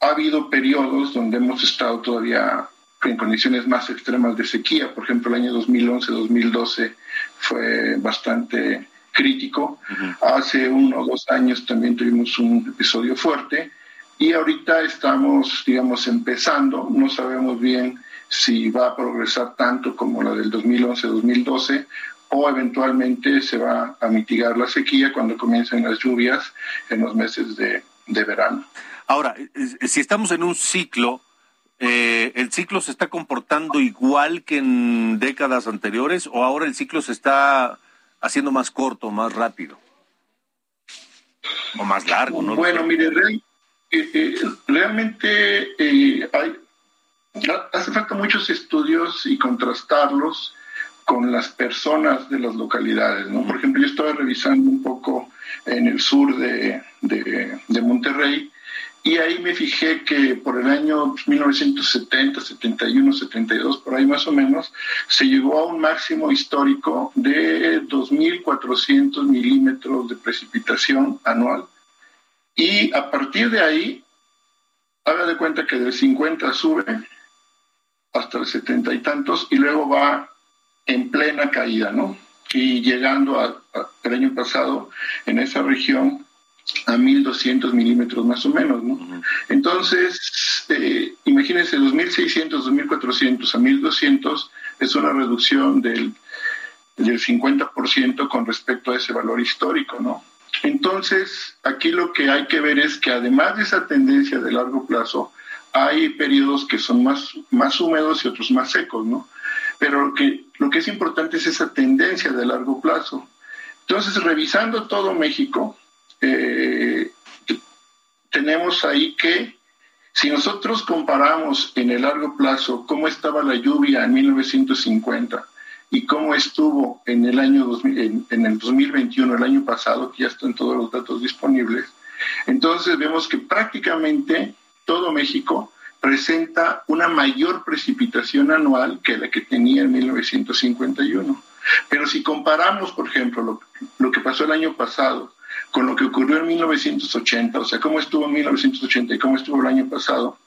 ha habido periodos donde hemos estado todavía en condiciones más extremas de sequía. Por ejemplo, el año 2011-2012 fue bastante crítico. Hace uno o dos años también tuvimos un episodio fuerte y ahorita estamos, digamos, empezando. No sabemos bien si va a progresar tanto como la del 2011-2012 o eventualmente se va a mitigar la sequía cuando comiencen las lluvias en los meses de, de verano. Ahora, si estamos en un ciclo eh, ¿el ciclo se está comportando igual que en décadas anteriores o ahora el ciclo se está haciendo más corto, más rápido? O más largo, ¿no? Bueno, mire, eh, eh, realmente hay, hace falta muchos estudios y contrastarlos con las personas de las localidades, ¿no? Por ejemplo, yo estaba revisando un poco en el sur de, de Monterrey y ahí me fijé que por el año 1970, 71, 72, por ahí más o menos, se llegó a un máximo histórico de 2.400 milímetros de precipitación anual. Y a partir de ahí, haga de cuenta que del 50 sube hasta el 70 y tantos y luego va en plena caída, ¿no? Y llegando al año pasado en esa región a 1200 milímetros más o menos, ¿no? Entonces, eh, imagínense, 2600, 2400 a 1200 es una reducción del, del 50% con respecto a ese valor histórico, ¿no? Entonces, aquí lo que hay que ver es que además de esa tendencia de largo plazo, hay periodos que son más, más húmedos y otros más secos, ¿no? Pero lo que, lo que es importante es esa tendencia de largo plazo. Entonces, revisando todo México, eh, tenemos ahí que si nosotros comparamos en el largo plazo cómo estaba la lluvia en 1950 y cómo estuvo en el año 2000, en, el 2021, el año pasado, que ya están todos los datos disponibles, entonces vemos que prácticamente todo México presenta una mayor precipitación anual que la que tenía en 1951. Pero si comparamos, por ejemplo, lo, que pasó el año pasado con lo que ocurrió en 1980, o sea, cómo estuvo en 1980 y cómo estuvo el año pasado,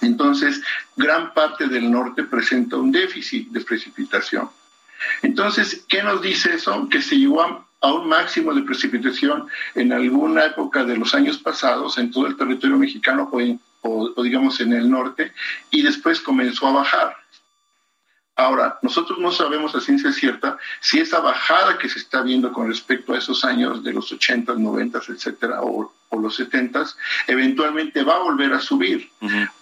entonces gran parte del norte presenta un déficit de precipitación. Entonces, ¿qué nos dice eso? Que se llegó a, un máximo de precipitación en alguna época de los años pasados en todo el territorio mexicano digamos en el norte y después comenzó a bajar. Ahora, nosotros no sabemos a ciencia cierta si esa bajada que se está viendo con respecto a esos años de los 80, 90, etcétera, o, los 70, eventualmente va a volver a subir,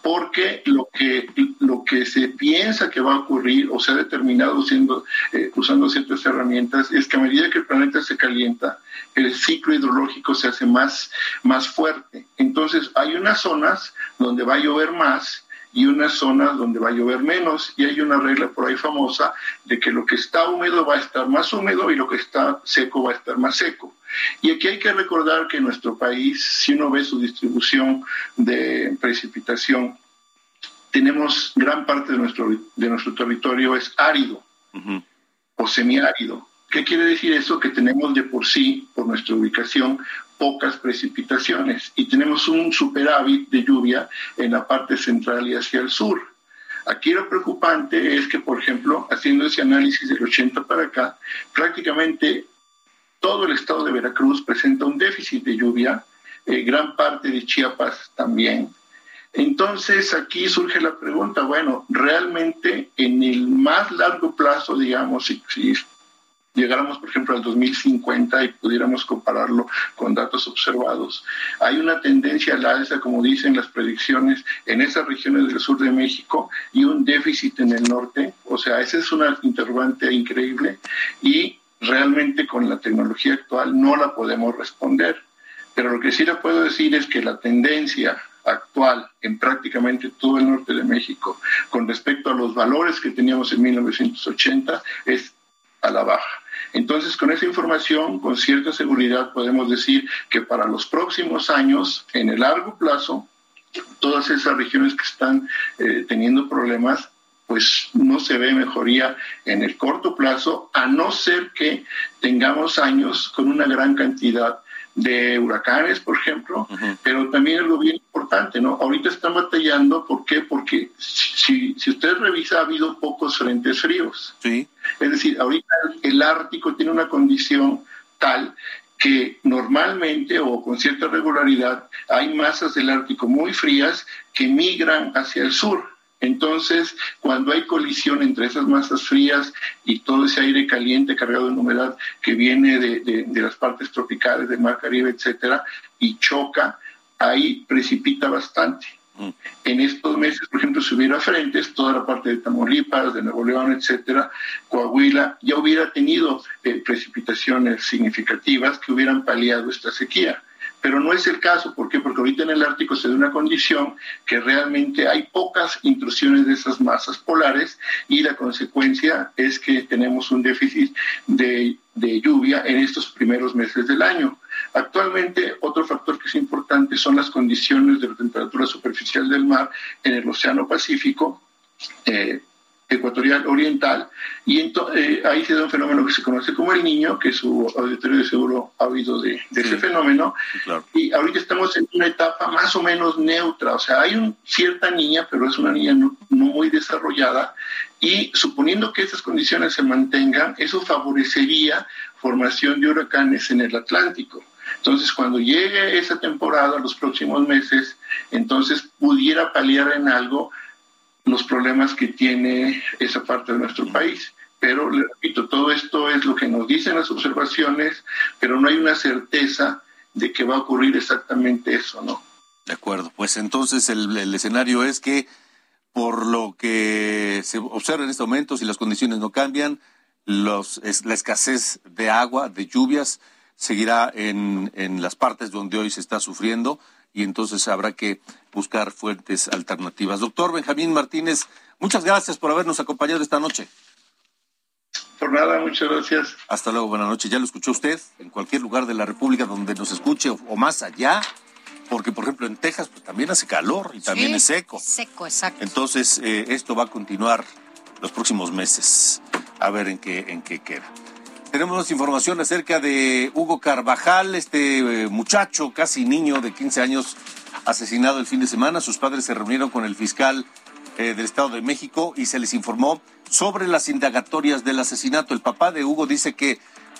porque lo que, lo que se piensa que va a ocurrir o se ha determinado siendo, eh, usando ciertas herramientas es que a medida que el planeta se calienta, el ciclo hidrológico se hace más, más fuerte. Entonces, hay unas zonas donde va a llover más y unas zonas donde va a llover menos. Y hay una regla por ahí famosa de que lo que está húmedo va a estar más húmedo y lo que está seco va a estar más seco. Y aquí hay que recordar que en nuestro país, si uno ve su distribución de precipitación, tenemos gran parte de nuestro, de nuestro territorio es árido o semiárido. ¿Qué quiere decir eso? Que tenemos de por sí, por nuestra ubicación, pocas precipitaciones y tenemos un superávit de lluvia en la parte central y hacia el sur. Aquí lo preocupante es que, por ejemplo, haciendo ese análisis del 80 para acá, prácticamente todo el estado de Veracruz presenta un déficit de lluvia, eh, gran parte de Chiapas también. Entonces aquí surge la pregunta, bueno, realmente en el más largo plazo, digamos, si, si llegáramos, por ejemplo, al 2050 y pudiéramos compararlo con datos observados, hay una tendencia a la alza, como dicen las predicciones, en esas regiones del sur de México y un déficit en el norte. O sea, esa es una interrogante increíble y realmente con la tecnología actual no la podemos responder. Pero lo que sí le puedo decir es que la tendencia actual en prácticamente todo el norte de México con respecto a los valores que teníamos en 1980 es a la baja. Entonces, con esa información, con cierta seguridad, podemos decir que para los próximos años, en el largo plazo, todas esas regiones que están eh, teniendo problemas, pues no se ve mejoría en el corto plazo, a no ser que tengamos años con una gran cantidad de huracanes, por ejemplo, pero también algo bien importante, ¿no? Ahorita están batallando, ¿por qué? Porque si, si usted revisa, ha habido pocos frentes fríos. Sí. Es decir, ahorita el Ártico tiene una condición tal que normalmente o con cierta regularidad hay masas del Ártico muy frías que migran hacia el sur. Entonces, cuando hay colisión entre esas masas frías y todo ese aire caliente cargado de humedad que viene de, las partes tropicales del Mar Caribe, etcétera, y choca, ahí precipita bastante. Mm. En estos meses, por ejemplo, si hubiera frentes, toda la parte de Tamaulipas, de Nuevo León, etcétera, Coahuila, ya hubiera tenido eh, precipitaciones significativas que hubieran paliado esta sequía pero no es el caso. ¿Por qué? Porque ahorita en el Ártico se da una condición que realmente hay pocas intrusiones de esas masas polares y la consecuencia es que tenemos un déficit de, de lluvia en estos primeros meses del año. Actualmente, otro factor que es importante son las condiciones de la temperatura superficial del mar en el Océano Pacífico. Eh, ecuatorial oriental, y eh, ahí se da un fenómeno que se conoce como el niño, que su auditorio de seguro ha oído de, ese fenómeno, y ahorita estamos en una etapa más o menos neutra, o sea, hay una cierta niña, pero es una niña no, muy desarrollada, y suponiendo que estas condiciones se mantengan, eso favorecería formación de huracanes en el Atlántico. Entonces, cuando llegue esa temporada, los próximos meses, entonces pudiera paliar en algo los problemas que tiene esa parte de nuestro país. Pero, le repito, todo esto es lo que nos dicen las observaciones, pero no hay una certeza de que va a ocurrir exactamente eso, ¿no? De acuerdo, pues entonces el, escenario es que por lo que se observa en este momento, si las condiciones no cambian, los, es, la escasez de agua, de lluvias, seguirá en, en las partes donde hoy se está sufriendo y entonces habrá que buscar fuentes alternativas. Doctor Benjamín Martínez, muchas gracias por habernos acompañado esta noche. Por nada, muchas gracias. Hasta luego, buenas noches. Ya lo escuchó usted en cualquier lugar de la República donde nos escuche o, más allá, porque por ejemplo en Texas pues también hace calor y también es seco. Seco, exacto. Entonces eh, esto va a continuar los próximos meses. A ver en qué en qué queda. Tenemos información acerca de Hugo Carvajal, este eh, muchacho, casi niño de 15 años, asesinado el fin de semana. Sus padres se reunieron con el fiscal eh, del Estado de México y se les informó sobre las indagatorias del asesinato. El papá de Hugo dice que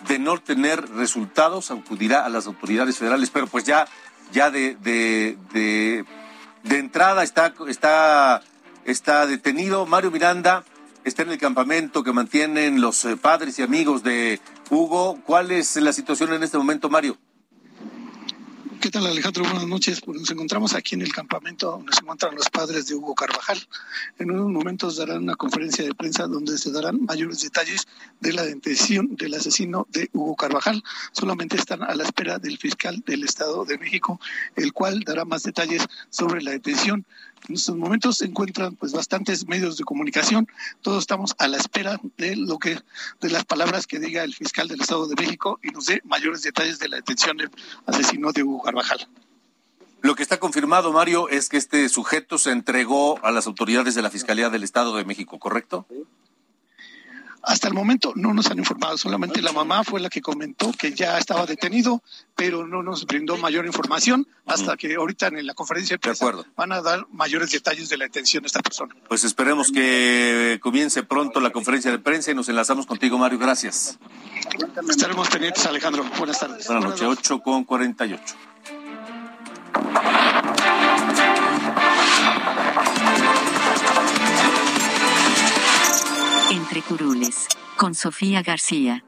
de no tener resultados acudirá a las autoridades federales, pero pues ya, ya de, de, de, entrada está, está, está detenido. Mario Miranda está en el campamento que mantienen los eh, padres y amigos de Hugo. ¿Cuál es la situación en este momento, Mario? ¿Qué tal Alejandro? Buenas noches. Pues nos encontramos aquí en el campamento donde se encuentran los padres de Hugo Carvajal. En unos momentos darán una conferencia de prensa donde se darán mayores detalles de la detención del asesino de Hugo Carvajal. Solamente están a la espera del fiscal del Estado de México, el cual dará más detalles sobre la detención. En estos momentos se encuentran pues bastantes medios de comunicación. Todos estamos a la espera de lo que de las palabras que diga el fiscal del Estado de México y nos dé mayores detalles de la detención del asesino de Hugo Carvajal. Lo que está confirmado, Mario, es que este sujeto se entregó a las autoridades de la Fiscalía del Estado de México, ¿correcto? Hasta el momento no nos han informado, solamente la mamá fue la que comentó que ya estaba detenido, pero no nos brindó mayor información hasta que ahorita en la conferencia de prensa van a dar mayores detalles de la detención de esta persona. Pues esperemos que comience pronto la conferencia de prensa y nos enlazamos contigo, Mario. Gracias. Estaremos pendientes, Alejandro. Buenas tardes. Buenas noches, 8 con 48. Curules, con Sofía García.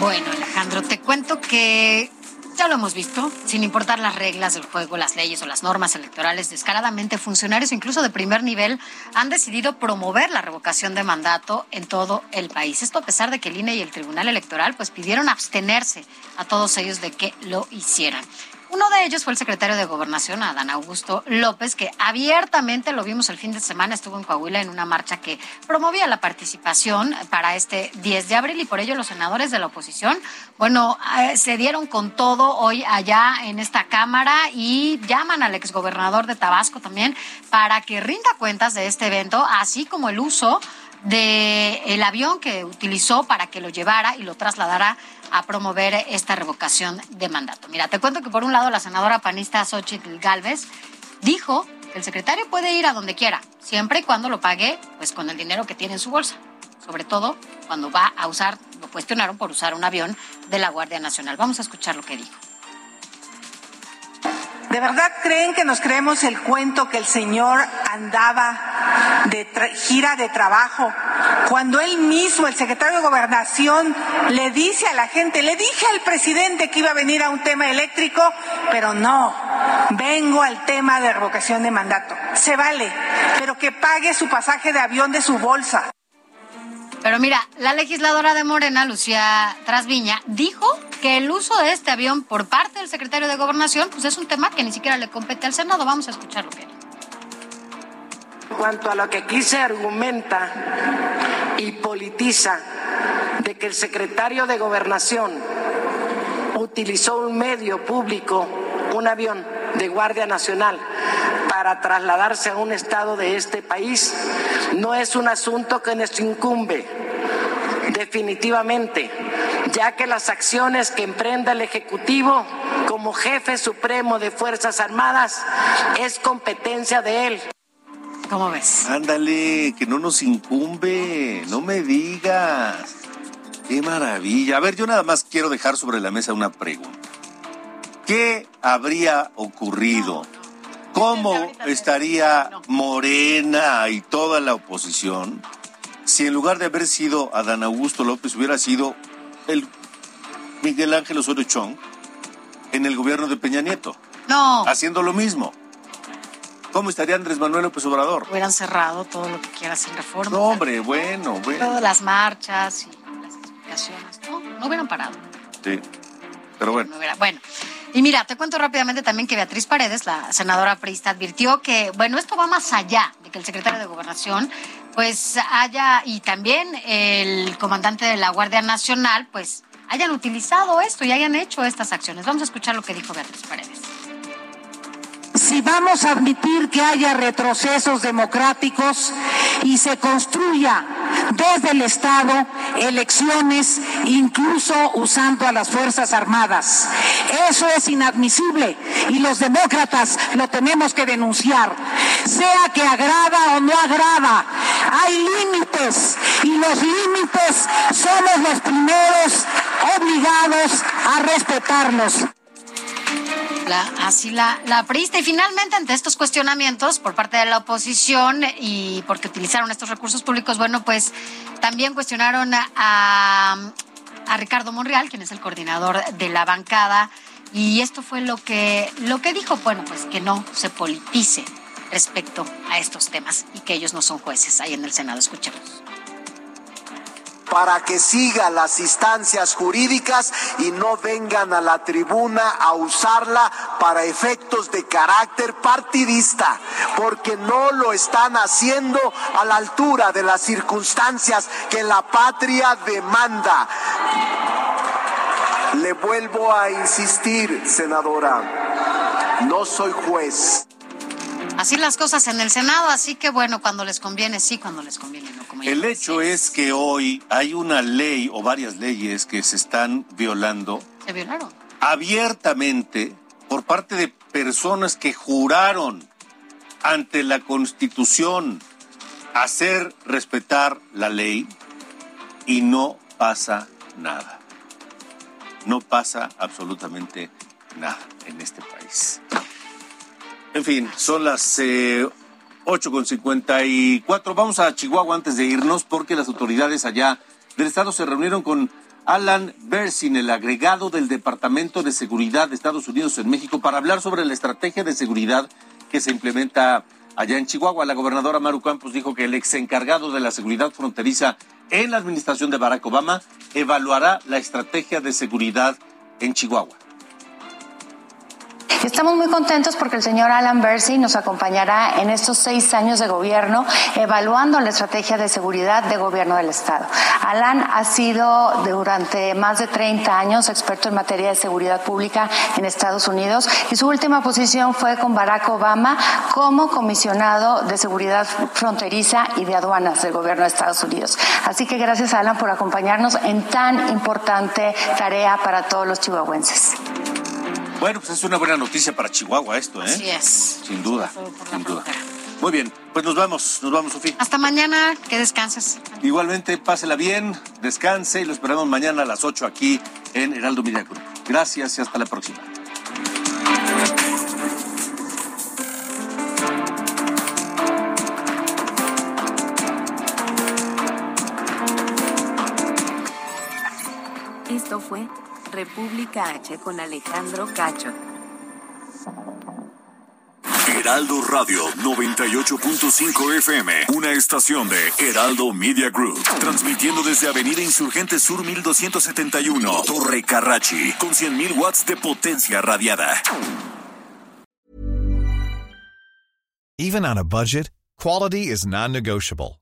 Bueno, Alejandro, te cuento que ya lo hemos visto, sin importar las reglas del juego, las leyes o las normas electorales, descaradamente funcionarios, incluso de primer nivel, han decidido promover la revocación de mandato en todo el país. Esto a pesar de que el INE y el Tribunal Electoral pues pidieron abstenerse a todos ellos de que lo hicieran. Uno de ellos fue el secretario de Gobernación, Adán Augusto López, que abiertamente lo vimos el fin de semana, estuvo en Coahuila en una marcha que promovía la participación para este 10 de abril y por ello los senadores de la oposición, bueno, eh, se dieron con todo hoy allá en esta Cámara y llaman al exgobernador de Tabasco también para que rinda cuentas de este evento, así como el uso del avión que utilizó para que lo llevara y lo trasladara a promover esta revocación de mandato. Mira, te cuento que por un lado la senadora panista Xochitl Galvez dijo que el secretario puede ir a donde quiera, siempre y cuando lo pague pues con el dinero que tiene en su bolsa, sobre todo cuando va a usar, lo cuestionaron por usar un avión de la Guardia Nacional. Vamos a escuchar lo que dijo. ¿De verdad creen que nos creemos el cuento que el señor andaba de gira de trabajo cuando él mismo, el secretario de Gobernación, le dice a la gente, le dije al presidente que iba a venir a un tema eléctrico, pero no, vengo al tema de revocación de mandato. Se vale, pero que pague su pasaje de avión de su bolsa. Pero mira, la legisladora de Morena, Lucía Trasviña, dijo que el uso de este avión por parte del secretario de Gobernación, pues es un tema que ni siquiera le compete al Senado. Vamos a escuchar lo que En cuanto a lo que aquí se argumenta y politiza de que el secretario de Gobernación utilizó un medio público, un avión de Guardia Nacional, para trasladarse a un estado de este país no es un asunto que nos incumbe definitivamente, ya que las acciones que emprenda el Ejecutivo como jefe supremo de Fuerzas Armadas es competencia de él. ¿Cómo ves? Ándale, que no nos incumbe, no me digas. Qué maravilla. A ver, yo nada más quiero dejar sobre la mesa una pregunta. ¿Qué habría ocurrido ¿Cómo estaría Morena y toda la oposición si en lugar de haber sido Adán Augusto López hubiera sido el Miguel Ángel Osorio Chong en el gobierno de Peña Nieto? No. Haciendo lo mismo. ¿Cómo estaría Andrés Manuel López Obrador? Hubieran cerrado todo lo que quieras sin reforma. No, hombre, bueno, bueno. Todas las marchas y las explicaciones. No, no hubieran parado. Sí, pero bueno. bueno. Y mira, te cuento rápidamente también que Beatriz Paredes, la senadora priista, advirtió que, bueno, esto va más allá de que el secretario de Gobernación, pues haya, y también el comandante de la Guardia Nacional, pues hayan utilizado esto y hayan hecho estas acciones. Vamos a escuchar lo que dijo Beatriz Paredes si vamos a admitir que haya retrocesos democráticos y se construya desde el Estado elecciones, incluso usando a las Fuerzas Armadas. Eso es inadmisible y los demócratas lo tenemos que denunciar, sea que agrada o no agrada. Hay límites y los límites somos los primeros obligados a respetarlos así la, la. Y finalmente, ante estos cuestionamientos por parte de la oposición y porque utilizaron estos recursos públicos, bueno, pues también cuestionaron a, a Ricardo Monreal, quien es el coordinador de la bancada. Y esto fue lo que, lo que dijo, bueno, pues que no se politice respecto a estos temas y que ellos no son jueces ahí en el Senado. Escuchemos para que siga las instancias jurídicas y no vengan a la tribuna a usarla para efectos de carácter partidista, porque no lo están haciendo a la altura de las circunstancias que la patria demanda. Le vuelvo a insistir, senadora, no soy juez. Así las cosas en el Senado, así que bueno, cuando les conviene sí, cuando les conviene el hecho es que hoy hay una ley o varias leyes que se están violando. Se violaron. Abiertamente por parte de personas que juraron ante la Constitución hacer respetar la ley y no pasa nada. No pasa absolutamente nada en este país. En fin, son las eh, ocho con cincuenta y cuatro. Vamos a Chihuahua antes de irnos porque las autoridades allá del estado se reunieron con Alan Bersin, el agregado del Departamento de Seguridad de Estados Unidos en México, para hablar sobre la estrategia de seguridad que se implementa allá en Chihuahua. La gobernadora Maru Campos dijo que el ex encargado de la seguridad fronteriza en la administración de Barack Obama evaluará la estrategia de seguridad en Chihuahua. Estamos muy contentos porque el señor Alan Bersey nos acompañará en estos seis años de gobierno evaluando la estrategia de seguridad de gobierno del Estado. Alan ha sido durante más de 30 años experto en materia de seguridad pública en Estados Unidos y su última posición fue con Barack Obama como comisionado de seguridad fronteriza y de aduanas del gobierno de Estados Unidos. Así que gracias Alan por acompañarnos en tan importante tarea para todos los chihuahuenses. Bueno, pues es una buena noticia para Chihuahua esto, ¿eh? Así es. Sin duda, sin duda. Muy bien, pues nos vamos, nos vamos, Sofía. Hasta mañana, que descanses. Igualmente, pásela bien, descanse y lo esperamos mañana a las 8 aquí en Heraldo Media Group. Gracias y hasta la próxima. Esto fue República H con Alejandro Cacho. Heraldo Radio 98.5 FM, una estación de Heraldo Media Group, transmitiendo desde Avenida Insurgente Sur 1271, Torre Carrachi, con 100.000 watts de potencia radiada. Even on a budget, quality is non-negotiable.